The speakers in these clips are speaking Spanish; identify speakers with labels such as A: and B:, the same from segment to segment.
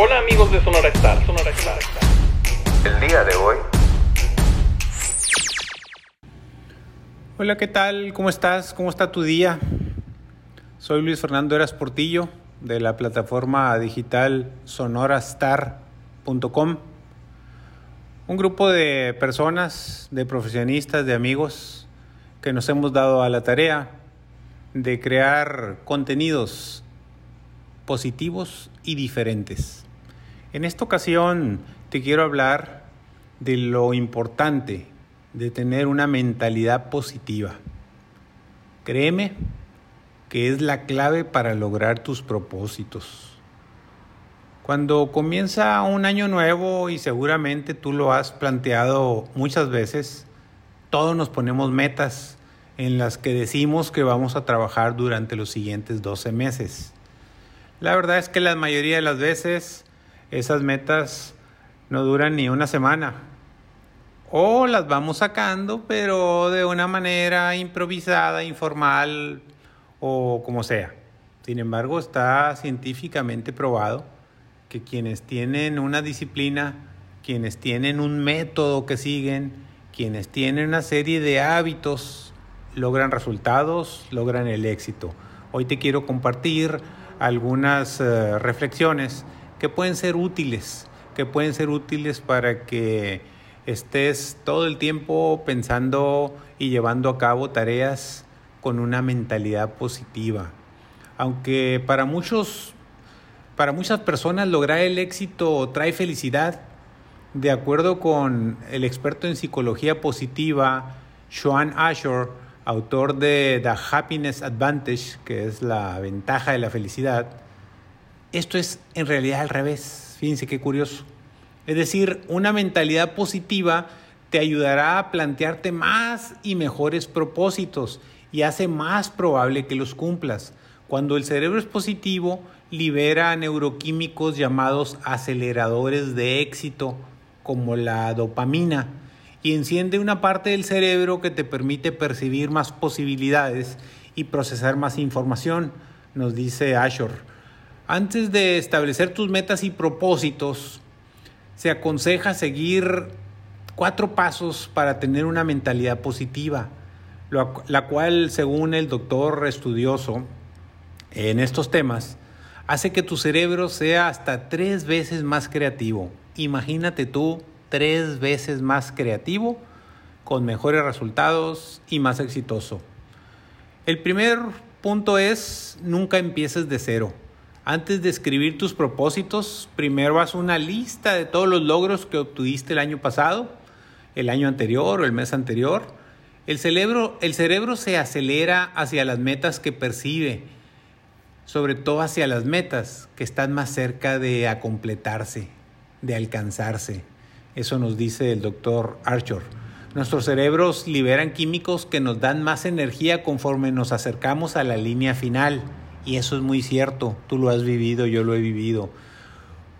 A: Hola amigos de Sonora Star, Sonora Star.
B: El día de hoy.
C: Hola, ¿qué tal? ¿Cómo estás? ¿Cómo está tu día? Soy Luis Fernando Eras Portillo de la plataforma digital sonorastar.com. Un grupo de personas, de profesionistas, de amigos que nos hemos dado a la tarea de crear contenidos positivos y diferentes. En esta ocasión te quiero hablar de lo importante de tener una mentalidad positiva. Créeme que es la clave para lograr tus propósitos. Cuando comienza un año nuevo y seguramente tú lo has planteado muchas veces, todos nos ponemos metas en las que decimos que vamos a trabajar durante los siguientes 12 meses. La verdad es que la mayoría de las veces esas metas no duran ni una semana. O las vamos sacando, pero de una manera improvisada, informal o como sea. Sin embargo, está científicamente probado que quienes tienen una disciplina, quienes tienen un método que siguen, quienes tienen una serie de hábitos, logran resultados, logran el éxito. Hoy te quiero compartir algunas uh, reflexiones que pueden ser útiles, que pueden ser útiles para que estés todo el tiempo pensando y llevando a cabo tareas con una mentalidad positiva. Aunque para muchos para muchas personas lograr el éxito trae felicidad, de acuerdo con el experto en psicología positiva, Sean Asher, autor de The Happiness Advantage, que es la ventaja de la felicidad, esto es en realidad al revés. Fíjense qué curioso. Es decir, una mentalidad positiva te ayudará a plantearte más y mejores propósitos y hace más probable que los cumplas. Cuando el cerebro es positivo, libera neuroquímicos llamados aceleradores de éxito, como la dopamina, y enciende una parte del cerebro que te permite percibir más posibilidades y procesar más información, nos dice Ashore. Antes de establecer tus metas y propósitos, se aconseja seguir cuatro pasos para tener una mentalidad positiva, la cual, según el doctor estudioso en estos temas, hace que tu cerebro sea hasta tres veces más creativo. Imagínate tú tres veces más creativo, con mejores resultados y más exitoso. El primer punto es nunca empieces de cero. Antes de escribir tus propósitos, primero haz una lista de todos los logros que obtuviste el año pasado, el año anterior o el mes anterior. El cerebro, el cerebro se acelera hacia las metas que percibe, sobre todo hacia las metas que están más cerca de completarse, de alcanzarse. Eso nos dice el doctor Archer. Nuestros cerebros liberan químicos que nos dan más energía conforme nos acercamos a la línea final. Y eso es muy cierto, tú lo has vivido, yo lo he vivido.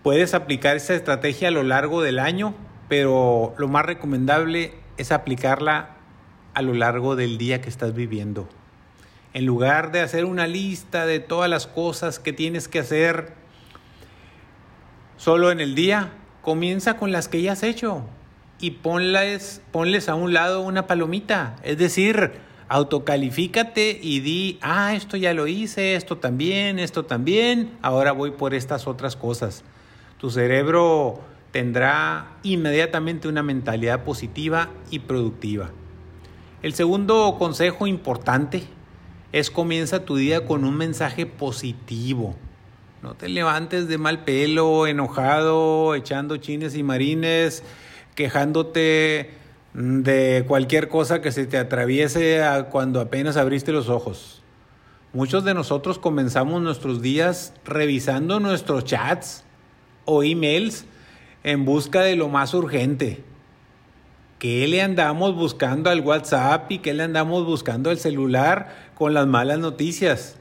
C: Puedes aplicar esa estrategia a lo largo del año, pero lo más recomendable es aplicarla a lo largo del día que estás viviendo. En lugar de hacer una lista de todas las cosas que tienes que hacer solo en el día, comienza con las que ya has hecho y ponles, ponles a un lado una palomita. Es decir, autocalifícate y di, ah, esto ya lo hice, esto también, esto también, ahora voy por estas otras cosas. Tu cerebro tendrá inmediatamente una mentalidad positiva y productiva. El segundo consejo importante es comienza tu día con un mensaje positivo. No te levantes de mal pelo, enojado, echando chines y marines, quejándote de cualquier cosa que se te atraviese cuando apenas abriste los ojos. Muchos de nosotros comenzamos nuestros días revisando nuestros chats o emails en busca de lo más urgente. ¿Qué le andamos buscando al WhatsApp y qué le andamos buscando al celular con las malas noticias?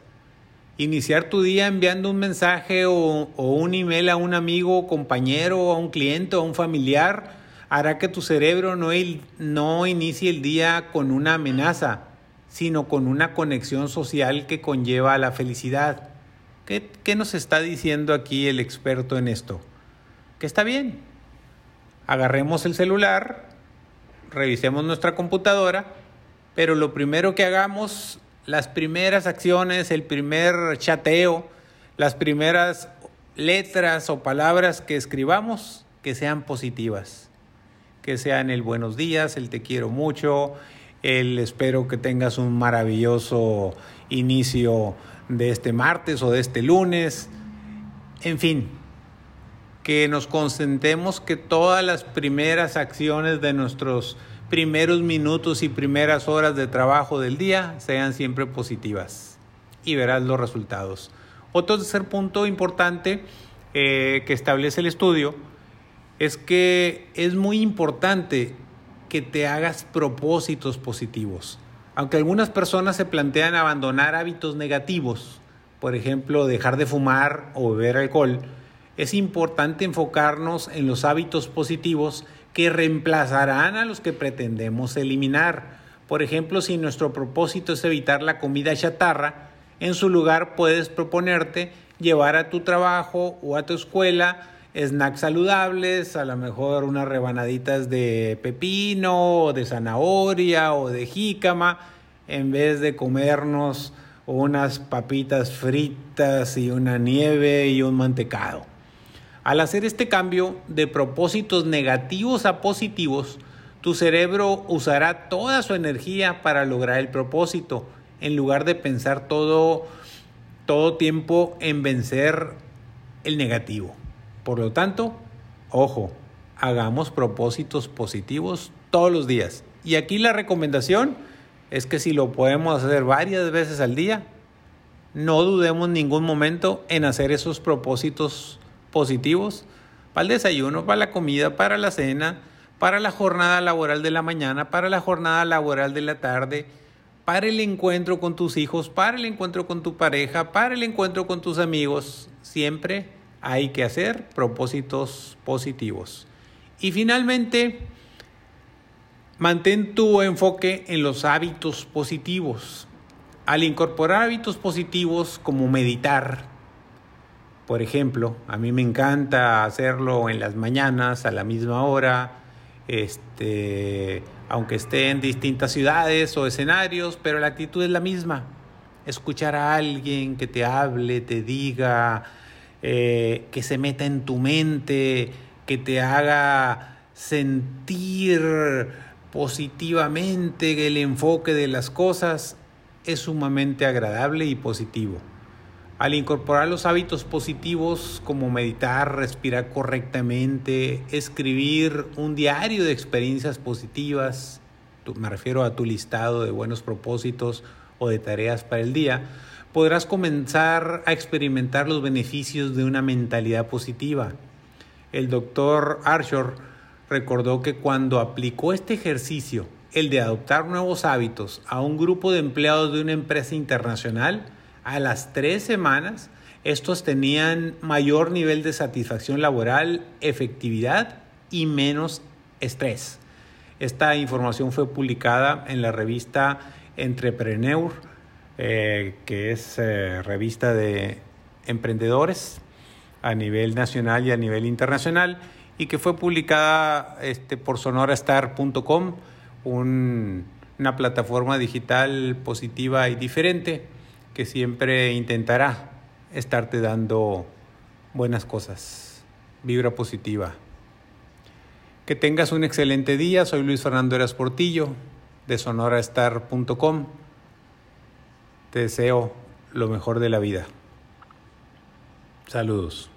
C: Iniciar tu día enviando un mensaje o, o un email a un amigo, compañero, a un cliente o a un familiar hará que tu cerebro no, no inicie el día con una amenaza, sino con una conexión social que conlleva a la felicidad. ¿Qué, ¿Qué nos está diciendo aquí el experto en esto? Que está bien. Agarremos el celular, revisemos nuestra computadora, pero lo primero que hagamos, las primeras acciones, el primer chateo, las primeras letras o palabras que escribamos, que sean positivas, que sean el buenos días, el te quiero mucho, el espero que tengas un maravilloso inicio de este martes o de este lunes, en fin, que nos concentremos que todas las primeras acciones de nuestros primeros minutos y primeras horas de trabajo del día sean siempre positivas y verás los resultados. Otro tercer punto importante eh, que establece el estudio es que es muy importante que te hagas propósitos positivos. Aunque algunas personas se plantean abandonar hábitos negativos, por ejemplo, dejar de fumar o beber alcohol, es importante enfocarnos en los hábitos positivos que reemplazarán a los que pretendemos eliminar. Por ejemplo, si nuestro propósito es evitar la comida chatarra, en su lugar puedes proponerte llevar a tu trabajo o a tu escuela snacks saludables, a lo mejor unas rebanaditas de pepino o de zanahoria o de jícama, en vez de comernos unas papitas fritas y una nieve y un mantecado. Al hacer este cambio de propósitos negativos a positivos, tu cerebro usará toda su energía para lograr el propósito, en lugar de pensar todo, todo tiempo en vencer el negativo. Por lo tanto, ojo, hagamos propósitos positivos todos los días. Y aquí la recomendación es que si lo podemos hacer varias veces al día, no dudemos ningún momento en hacer esos propósitos positivos para el desayuno, para la comida, para la cena, para la jornada laboral de la mañana, para la jornada laboral de la tarde, para el encuentro con tus hijos, para el encuentro con tu pareja, para el encuentro con tus amigos. Siempre hay que hacer propósitos positivos. Y finalmente, mantén tu enfoque en los hábitos positivos. Al incorporar hábitos positivos como meditar, por ejemplo, a mí me encanta hacerlo en las mañanas a la misma hora, este, aunque esté en distintas ciudades o escenarios, pero la actitud es la misma. Escuchar a alguien que te hable, te diga, eh, que se meta en tu mente, que te haga sentir positivamente el enfoque de las cosas, es sumamente agradable y positivo. Al incorporar los hábitos positivos como meditar, respirar correctamente, escribir un diario de experiencias positivas, me refiero a tu listado de buenos propósitos o de tareas para el día, podrás comenzar a experimentar los beneficios de una mentalidad positiva. El doctor Arshor recordó que cuando aplicó este ejercicio, el de adoptar nuevos hábitos, a un grupo de empleados de una empresa internacional, a las tres semanas, estos tenían mayor nivel de satisfacción laboral, efectividad y menos estrés. Esta información fue publicada en la revista Entrepreneur eh, que es eh, revista de emprendedores a nivel nacional y a nivel internacional, y que fue publicada este, por sonorastar.com, una plataforma digital positiva y diferente que siempre intentará estarte dando buenas cosas, vibra positiva. Que tengas un excelente día, soy Luis Fernando Eras Portillo de sonorastar.com te deseo lo mejor de la vida. Saludos.